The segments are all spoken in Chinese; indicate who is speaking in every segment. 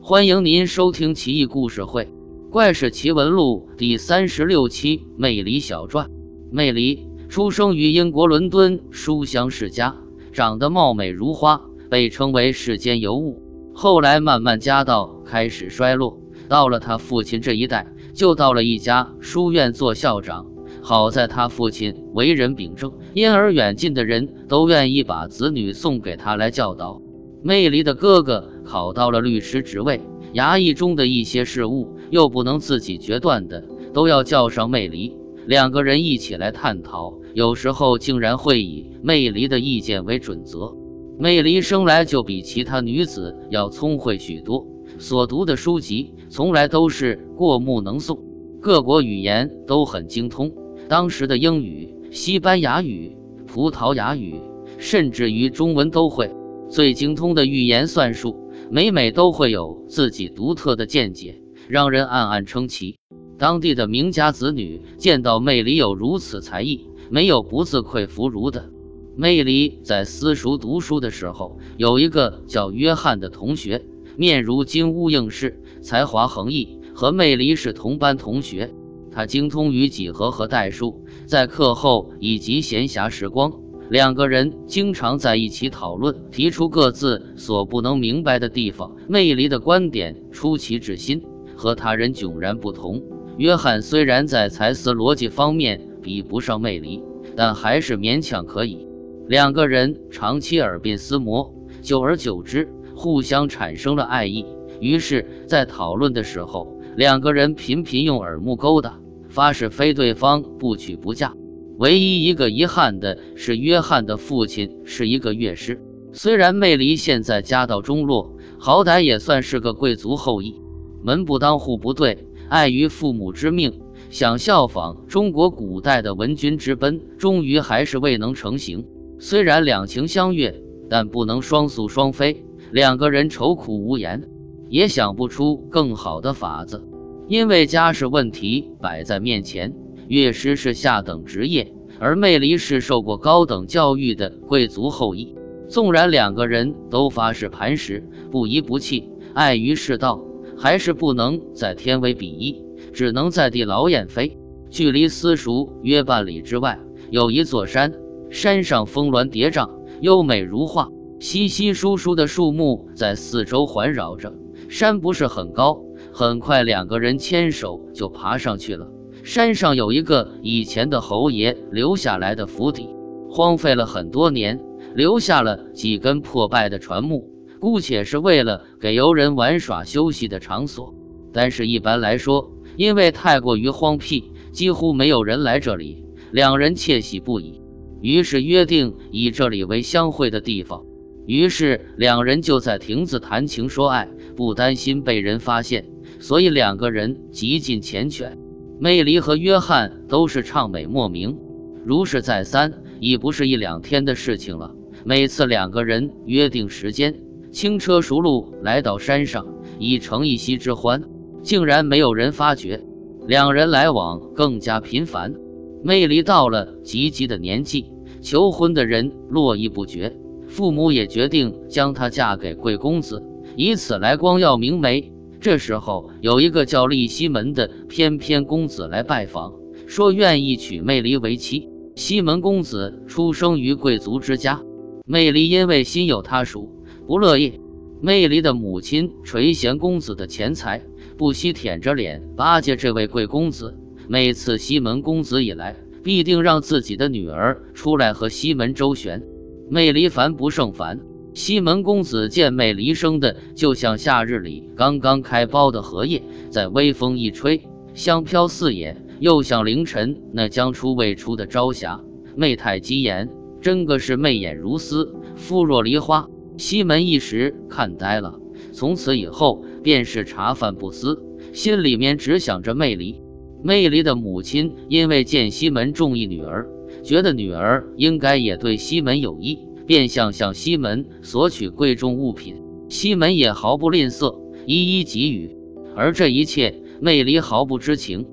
Speaker 1: 欢迎您收听《奇异故事会·怪事奇闻录》第三十六期《魅离小传》。魅离出生于英国伦敦书香世家，长得貌美如花，被称为世间尤物。后来慢慢家道开始衰落，到了他父亲这一代，就到了一家书院做校长。好在他父亲为人秉正，因而远近的人都愿意把子女送给他来教导。魅离的哥哥考到了律师职位，衙役中的一些事务又不能自己决断的，都要叫上魅离，两个人一起来探讨。有时候竟然会以魅离的意见为准则。魅离生来就比其他女子要聪慧许多，所读的书籍从来都是过目能诵，各国语言都很精通。当时的英语、西班牙语、葡萄牙语，甚至于中文都会。最精通的预言算术，每每都会有自己独特的见解，让人暗暗称奇。当地的名家子女见到魅离有如此才艺，没有不自愧弗如的。魅离在私塾读书的时候，有一个叫约翰的同学，面如金乌应试，才华横溢，和魅离是同班同学。他精通于几何和代数，在课后以及闲暇时光，两个人经常在一起讨论，提出各自所不能明白的地方。魅离的观点出奇之新，和他人迥然不同。约翰虽然在才思逻辑方面比不上魅力，但还是勉强可以。两个人长期耳鬓厮磨，久而久之，互相产生了爱意。于是，在讨论的时候，两个人频频用耳目勾搭。发誓非对方不娶不嫁。唯一一个遗憾的是，约翰的父亲是一个乐师。虽然魅离现在家道中落，好歹也算是个贵族后裔，门不当户不对，碍于父母之命，想效仿中国古代的文君之奔，终于还是未能成行。虽然两情相悦，但不能双宿双飞。两个人愁苦无言，也想不出更好的法子。因为家世问题摆在面前，乐师是下等职业，而魅离是受过高等教育的贵族后裔。纵然两个人都发誓磐石，不移不弃，碍于世道，还是不能在天为比翼，只能在地劳燕飞。距离私塾约半里之外，有一座山，山上峰峦叠嶂，优美如画，稀稀疏疏的树木在四周环绕着。山不是很高。很快，两个人牵手就爬上去了。山上有一个以前的侯爷留下来的府邸，荒废了很多年，留下了几根破败的船木，姑且是为了给游人玩耍休息的场所。但是，一般来说，因为太过于荒僻，几乎没有人来这里。两人窃喜不已，于是约定以这里为相会的地方。于是，两人就在亭子谈情说爱，不担心被人发现。所以两个人极尽缱绻，魅离和约翰都是畅美莫名。如是再三，已不是一两天的事情了。每次两个人约定时间，轻车熟路来到山上，以成一夕之欢，竟然没有人发觉。两人来往更加频繁。魅离到了及笄的年纪，求婚的人络绎不绝，父母也决定将她嫁给贵公子，以此来光耀明媒。这时候，有一个叫立西门的翩翩公子来拜访，说愿意娶魅离为妻。西门公子出生于贵族之家，魅离因为心有他属，不乐意。魅离的母亲垂涎公子的钱财，不惜舔着脸巴结这位贵公子。每次西门公子一来，必定让自己的女儿出来和西门周旋。魅离烦不胜烦。西门公子见魅离生的就像夏日里刚刚开苞的荷叶，在微风一吹，香飘四野；又像凌晨那将出未出的朝霞，媚态极妍，真个是媚眼如丝，肤若梨花。西门一时看呆了，从此以后便是茶饭不思，心里面只想着魅离。魅离的母亲因为见西门中意女儿，觉得女儿应该也对西门有意。便想向西门索取贵重物品，西门也毫不吝啬，一一给予。而这一切，魅离毫不知情。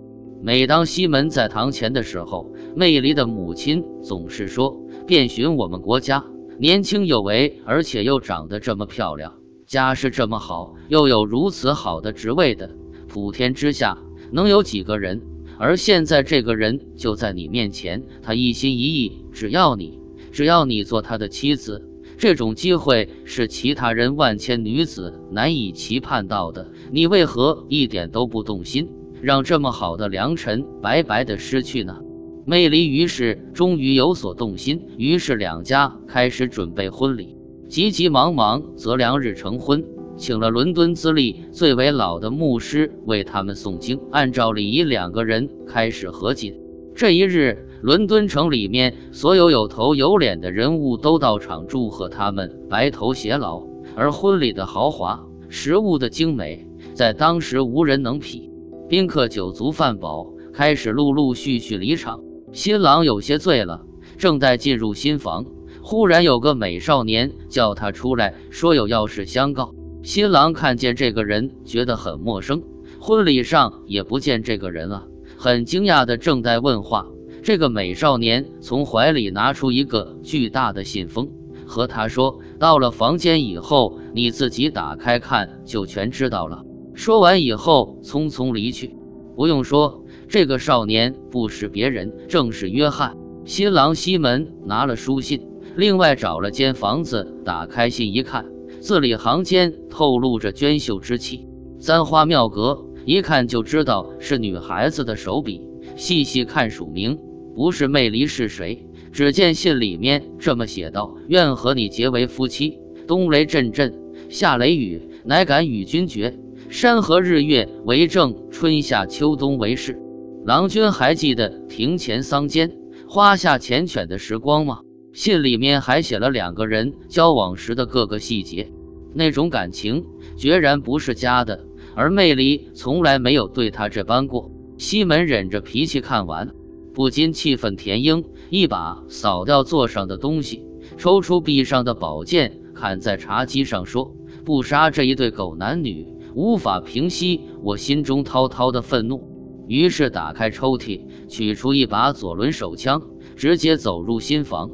Speaker 1: 每当西门在堂前的时候，魅离的母亲总是说：“遍寻我们国家，年轻有为，而且又长得这么漂亮，家世这么好，又有如此好的职位的，普天之下能有几个人？而现在这个人就在你面前，他一心一意只要你，只要你做他的妻子。这种机会是其他人万千女子难以期盼到的，你为何一点都不动心，让这么好的良辰白白的失去呢？魅离于是终于有所动心，于是两家开始准备婚礼，急急忙忙择良日成婚，请了伦敦资历最为老的牧师为他们诵经，按照礼仪，两个人开始合卺。这一日。伦敦城里面所有有头有脸的人物都到场祝贺他们白头偕老，而婚礼的豪华、食物的精美，在当时无人能匹。宾客酒足饭饱，开始陆陆续续离场。新郎有些醉了，正待进入新房，忽然有个美少年叫他出来，说有要事相告。新郎看见这个人，觉得很陌生，婚礼上也不见这个人啊，很惊讶的正在问话。这个美少年从怀里拿出一个巨大的信封，和他说：“到了房间以后，你自己打开看，就全知道了。”说完以后，匆匆离去。不用说，这个少年不是别人，正是约翰。新郎西门拿了书信，另外找了间房子，打开信一看，字里行间透露着娟秀之气，簪花妙格，一看就知道是女孩子的手笔。细细看署名。不是魅离是谁？只见信里面这么写道：“愿和你结为夫妻。冬雷阵阵，夏雷雨，乃敢与君绝。山河日月为证，春夏秋冬为誓。”郎君还记得庭前桑间，花下缱绻的时光吗？信里面还写了两个人交往时的各个细节，那种感情决然不是假的。而魅离从来没有对他这般过。西门忍着脾气看完。不禁气愤填膺，一把扫掉座上的东西，抽出臂上的宝剑，砍在茶几上，说：“不杀这一对狗男女，无法平息我心中滔滔的愤怒。”于是打开抽屉，取出一把左轮手枪，直接走入新房。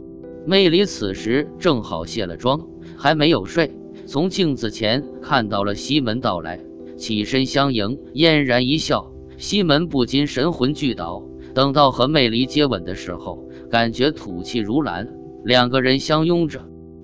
Speaker 1: 魅离此时正好卸了妆，还没有睡，从镜子前看到了西门到来，起身相迎，嫣然一笑。西门不禁神魂俱倒。等到和魅离接吻的时候，感觉吐气如兰，两个人相拥着，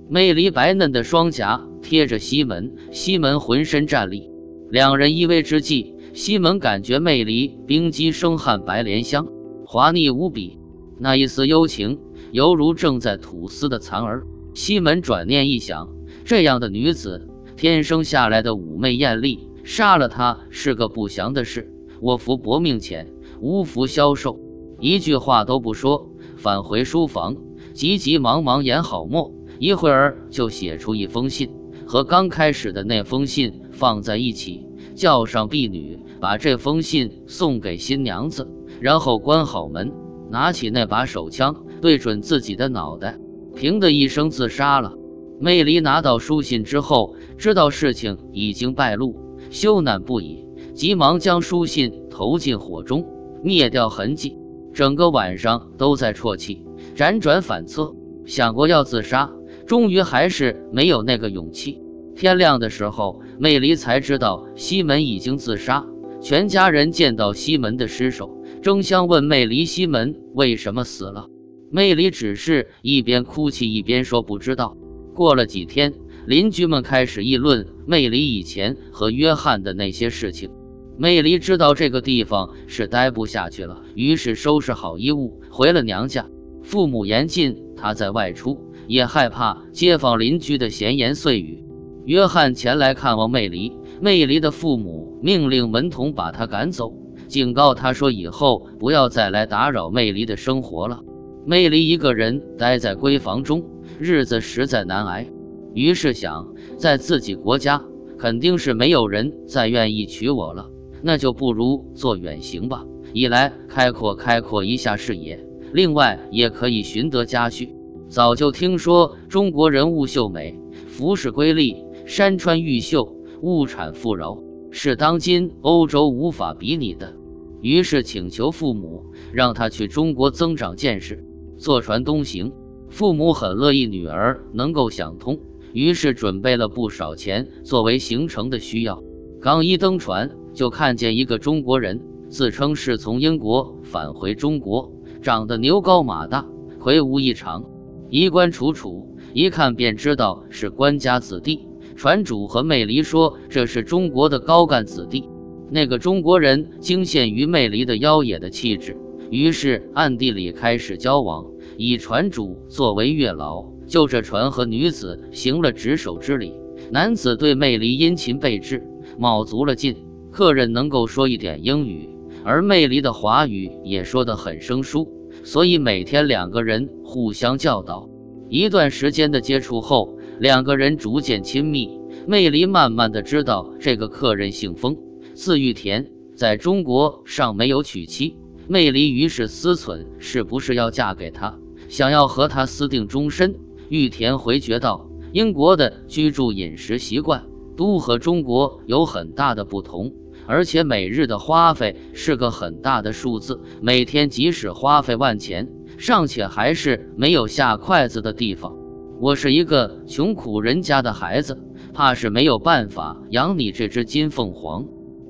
Speaker 1: 魅离白嫩的双颊贴着西门，西门浑身战栗。两人依偎之际，西门感觉魅离冰肌生汗，白莲香，滑腻无比，那一丝幽情，犹如正在吐丝的蚕儿。西门转念一想，这样的女子，天生下来的妩媚艳丽，杀了她是个不祥的事。我服薄命钱。无福消受，一句话都不说，返回书房，急急忙忙研好墨，一会儿就写出一封信，和刚开始的那封信放在一起，叫上婢女，把这封信送给新娘子，然后关好门，拿起那把手枪，对准自己的脑袋，砰的一声自杀了。魅离拿到书信之后，知道事情已经败露，羞赧不已，急忙将书信投进火中。灭掉痕迹，整个晚上都在啜泣，辗转反侧，想过要自杀，终于还是没有那个勇气。天亮的时候，魅离才知道西门已经自杀。全家人见到西门的尸首，争相问魅离：西门为什么死了？魅离只是一边哭泣一边说不知道。过了几天，邻居们开始议论魅离以前和约翰的那些事情。魅离知道这个地方是待不下去了，于是收拾好衣物回了娘家。父母严禁他在外出，也害怕街坊邻居的闲言碎语。约翰前来看望魅离，魅离的父母命令门童把他赶走，警告他说以后不要再来打扰魅离的生活了。魅离一个人待在闺房中，日子实在难挨，于是想，在自己国家肯定是没有人再愿意娶我了。那就不如做远行吧，一来开阔开阔一下视野，另外也可以寻得家婿。早就听说中国人物秀美，服饰瑰丽，山川玉秀，物产富饶，是当今欧洲无法比拟的。于是请求父母让他去中国增长见识，坐船东行。父母很乐意女儿能够想通，于是准备了不少钱作为行程的需要。刚一登船，就看见一个中国人，自称是从英国返回中国，长得牛高马大，魁梧异常，衣冠楚楚，一看便知道是官家子弟。船主和魅离说这是中国的高干子弟。那个中国人惊羡于魅离的妖冶的气质，于是暗地里开始交往，以船主作为月老，就着船和女子行了执手之礼。男子对魅离殷勤备至，卯足了劲。客人能够说一点英语，而魅离的华语也说得很生疏，所以每天两个人互相教导。一段时间的接触后，两个人逐渐亲密。魅离慢慢的知道这个客人姓封。字玉田在中国尚没有娶妻，魅离于是思忖是不是要嫁给他，想要和他私定终身。玉田回绝道：“英国的居住饮食习惯都和中国有很大的不同，而且每日的花费是个很大的数字，每天即使花费万钱，尚且还是没有下筷子的地方。我是一个穷苦人家的孩子，怕是没有办法养你这只金凤凰。”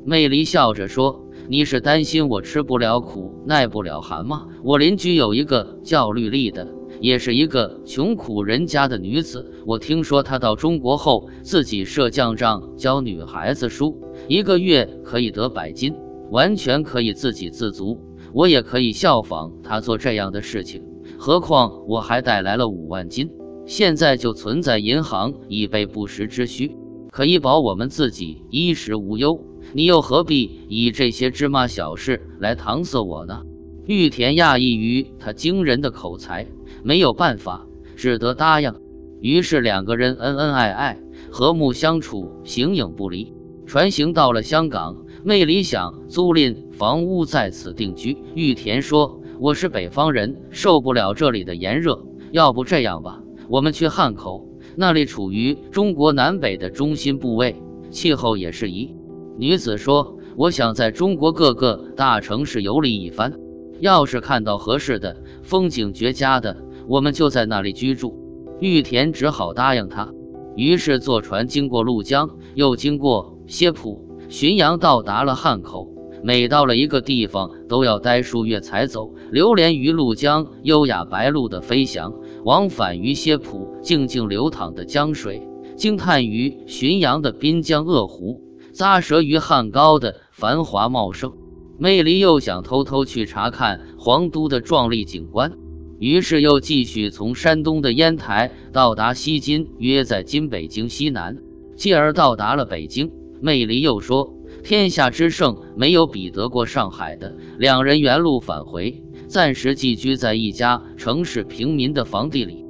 Speaker 1: 魅离笑着说：“你是担心我吃不了苦，耐不了寒吗？我邻居有一个叫绿丽的，也是一个穷苦人家的女子。我听说她到中国后，自己设酱账教女孩子书，一个月可以得百金，完全可以自给自足。我也可以效仿她做这样的事情。何况我还带来了五万金，现在就存在银行，以备不时之需，可以保我们自己衣食无忧。”你又何必以这些芝麻小事来搪塞我呢？玉田讶异于他惊人的口才，没有办法，只得答应。于是两个人恩恩爱爱，和睦相处，形影不离。船行到了香港，魅理想租赁房屋在此定居。玉田说：“我是北方人，受不了这里的炎热，要不这样吧，我们去汉口，那里处于中国南北的中心部位，气候也适宜。”女子说：“我想在中国各个大城市游历一番，要是看到合适的风景绝佳的，我们就在那里居住。”玉田只好答应他。于是坐船经过鹭江，又经过歇浦、浔阳，到达了汉口。每到了一个地方，都要待数月才走，流连于鹭江优雅白鹭的飞翔，往返于歇浦静静流淌的江水，惊叹于浔阳的滨江鄂湖。咂舌于汉高的繁华茂盛，魅力又想偷偷去查看皇都的壮丽景观，于是又继续从山东的烟台到达西津，约在今北京西南，继而到达了北京。魅离又说：“天下之盛，没有比得过上海的。”两人原路返回，暂时寄居在一家城市平民的房地里。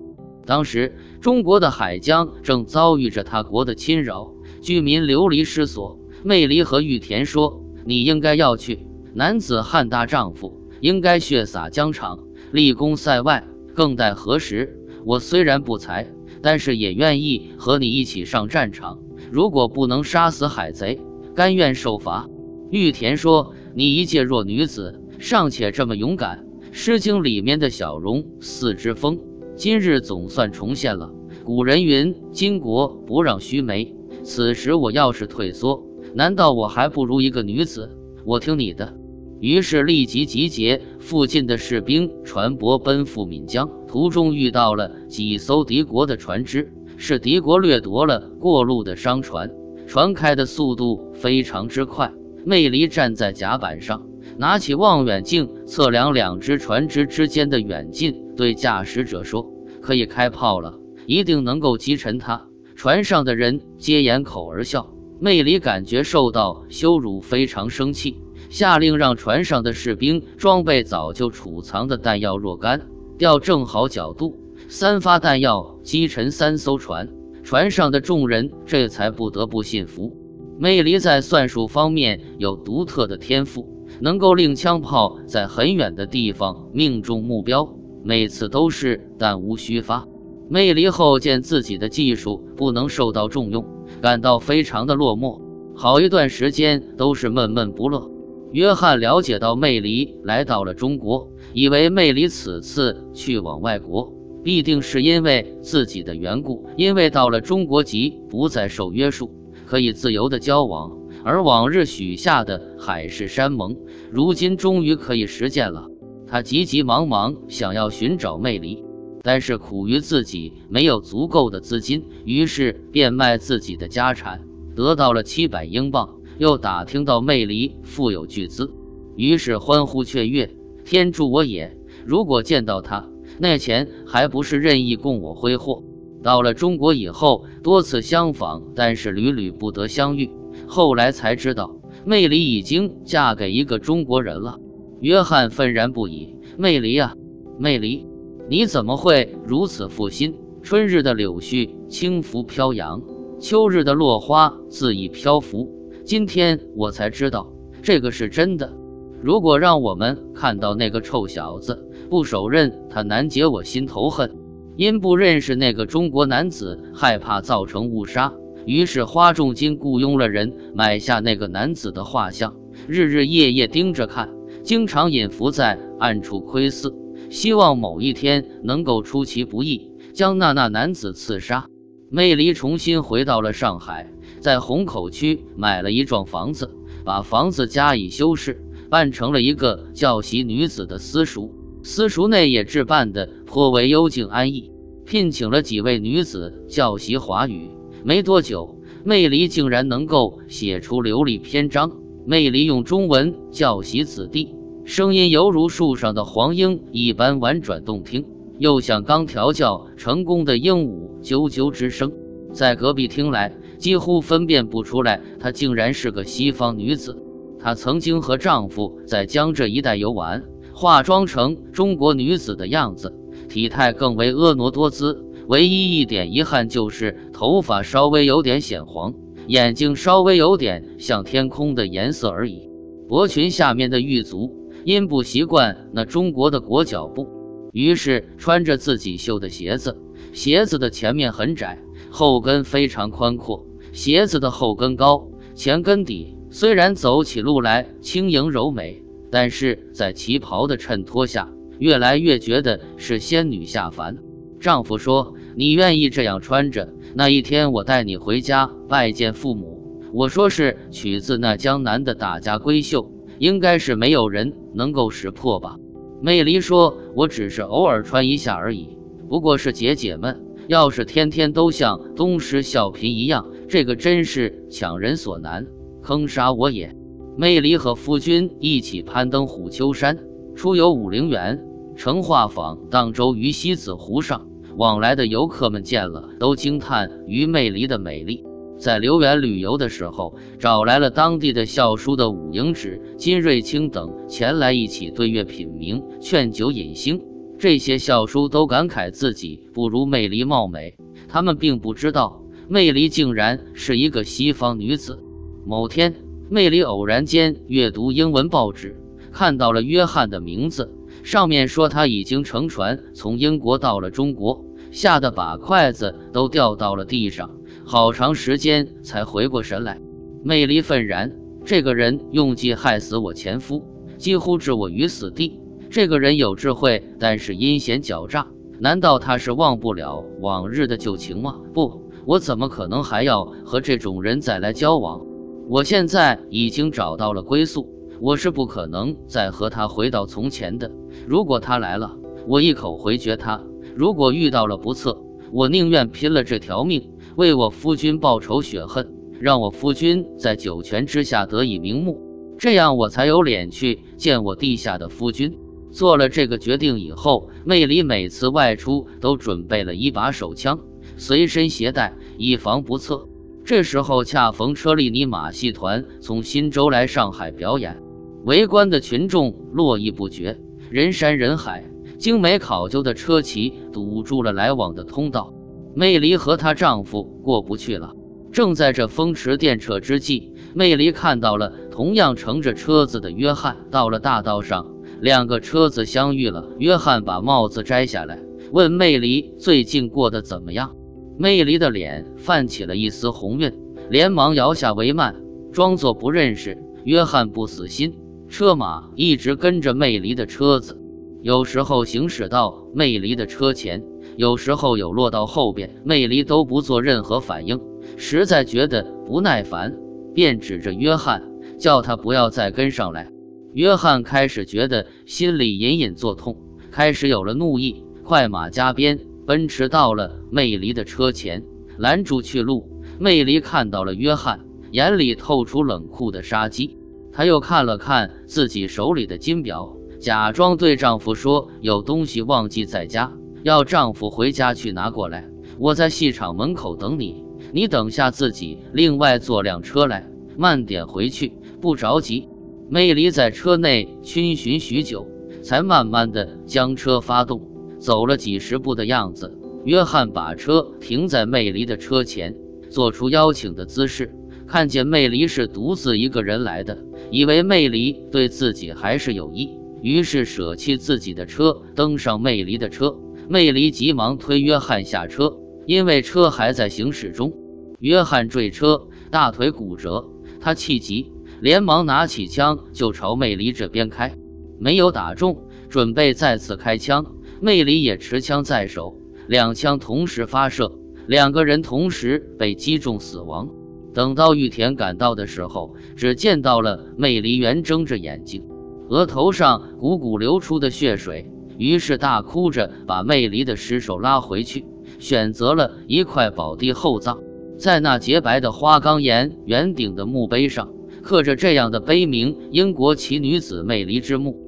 Speaker 1: 当时，中国的海疆正遭遇着他国的侵扰。居民流离失所，魅离和玉田说：“你应该要去，男子汉大丈夫，应该血洒疆场，立功塞外，更待何时？我虽然不才，但是也愿意和你一起上战场。如果不能杀死海贼，甘愿受罚。”玉田说：“你一介弱女子，尚且这么勇敢。《诗经》里面的小荣四之风，今日总算重现了。古人云：‘巾帼不让须眉。’”此时我要是退缩，难道我还不如一个女子？我听你的。于是立即集结附近的士兵船舶奔赴岷江，途中遇到了几艘敌国的船只，是敌国掠夺了过路的商船，船开的速度非常之快。魅离站在甲板上，拿起望远镜测量两只船只之间的远近，对驾驶者说：“可以开炮了，一定能够击沉它。”船上的人皆掩口而笑，魅离感觉受到羞辱，非常生气，下令让船上的士兵装备早就储藏的弹药若干，调正好角度，三发弹药击沉三艘船。船上的众人这才不得不信服。魅离在算术方面有独特的天赋，能够令枪炮在很远的地方命中目标，每次都是弹无虚发。魅离后见自己的技术不能受到重用，感到非常的落寞，好一段时间都是闷闷不乐。约翰了解到魅离来到了中国，以为魅离此次去往外国，必定是因为自己的缘故，因为到了中国籍不再受约束，可以自由的交往，而往日许下的海誓山盟，如今终于可以实践了。他急急忙忙想要寻找魅离，但是苦于自己没有足够的资金，于是变卖自己的家产，得到了七百英镑。又打听到魅离富有巨资，于是欢呼雀跃，天助我也！如果见到他，那钱还不是任意供我挥霍？到了中国以后，多次相访，但是屡屡不得相遇。后来才知道，魅离已经嫁给一个中国人了。约翰愤然不已：“魅离啊，魅离，你怎么会如此负心？春日的柳絮轻拂飘扬，秋日的落花恣意漂浮。今天我才知道，这个是真的。如果让我们看到那个臭小子，不手刃他，难解我心头恨。因不认识那个中国男子，害怕造成误杀，于是花重金雇佣了人买下那个男子的画像，日日夜夜盯着看。经常隐伏在暗处窥伺，希望某一天能够出其不意将那那男子刺杀。魅离重新回到了上海，在虹口区买了一幢房子，把房子加以修饰，办成了一个教习女子的私塾。私塾内也置办的颇为幽静安逸，聘请了几位女子教习华语。没多久，魅离竟然能够写出流利篇章。魅离用中文教习子弟，声音犹如树上的黄莺一般婉转动听，又像刚调教成功的鹦鹉啾啾之声。在隔壁听来，几乎分辨不出来，她竟然是个西方女子。她曾经和丈夫在江浙一带游玩，化妆成中国女子的样子，体态更为婀娜多姿。唯一一点遗憾就是头发稍微有点显黄。眼睛稍微有点像天空的颜色而已。薄裙下面的玉足因不习惯那中国的裹脚布，于是穿着自己绣的鞋子。鞋子的前面很窄，后跟非常宽阔。鞋子的后跟高，前跟底。虽然走起路来轻盈柔美，但是在旗袍的衬托下，越来越觉得是仙女下凡。丈夫说：“你愿意这样穿着？”那一天，我带你回家拜见父母。我说是取自那江南的大家闺秀，应该是没有人能够识破吧。魅离说：“我只是偶尔穿一下而已，不过是解解闷。要是天天都像东施效颦一样，这个真是强人所难，坑杀我也。”魅离和夫君一起攀登虎丘山，出游武陵源，成化坊荡舟于西子湖上。往来的游客们见了，都惊叹于魅离的美丽。在留园旅游的时候，找来了当地的校书的武营止、金瑞清等前来一起对月品茗、劝酒饮兴。这些校书都感慨自己不如魅离貌美，他们并不知道魅离竟然是一个西方女子。某天，魅离偶然间阅读英文报纸，看到了约翰的名字。上面说他已经乘船从英国到了中国，吓得把筷子都掉到了地上，好长时间才回过神来。魅离愤然，这个人用计害死我前夫，几乎置我于死地。这个人有智慧，但是阴险狡诈。难道他是忘不了往日的旧情吗？不，我怎么可能还要和这种人再来交往？我现在已经找到了归宿，我是不可能再和他回到从前的。如果他来了，我一口回绝他；如果遇到了不测，我宁愿拼了这条命，为我夫君报仇雪恨，让我夫君在九泉之下得以瞑目，这样我才有脸去见我地下的夫君。做了这个决定以后，魅里每次外出都准备了一把手枪，随身携带，以防不测。这时候恰逢车利尼马戏团从新州来上海表演，围观的群众络绎不绝。人山人海，精美考究的车骑堵住了来往的通道。魅离和她丈夫过不去了。正在这风驰电掣之际，魅离看到了同样乘着车子的约翰。到了大道上，两个车子相遇了。约翰把帽子摘下来，问魅离最近过得怎么样。魅离的脸泛起了一丝红晕，连忙摇下帷幔，装作不认识。约翰不死心。车马一直跟着魅离的车子，有时候行驶到魅离的车前，有时候有落到后边，魅离都不做任何反应，实在觉得不耐烦，便指着约翰，叫他不要再跟上来。约翰开始觉得心里隐隐作痛，开始有了怒意，快马加鞭奔驰到了魅离的车前，拦住去路。魅离看到了约翰，眼里透出冷酷的杀机。她又看了看自己手里的金表，假装对丈夫说：“有东西忘记在家。”要丈夫回家去拿过来，我在戏场门口等你。你等下自己另外坐辆车来，慢点回去，不着急。魅离在车内逡巡许久，才慢慢的将车发动，走了几十步的样子。约翰把车停在魅离的车前，做出邀请的姿势。看见魅离是独自一个人来的，以为魅离对自己还是有意，于是舍弃自己的车，登上魅离的车。魅离急忙推约翰下车，因为车还在行驶中。约翰坠车，大腿骨折，他气急，连忙拿起枪就朝魅离这边开，没有打中，准备再次开枪。魅离也持枪在手，两枪同时发射，两个人同时被击中死亡。等到玉田赶到的时候，只见到了魅离圆睁着眼睛，额头上汩汩流出的血水。于是大哭着把魅离的尸首拉回去，选择了一块宝地厚葬。在那洁白的花岗岩圆顶的墓碑上，刻着这样的碑铭：“英国奇女子魅离之墓。”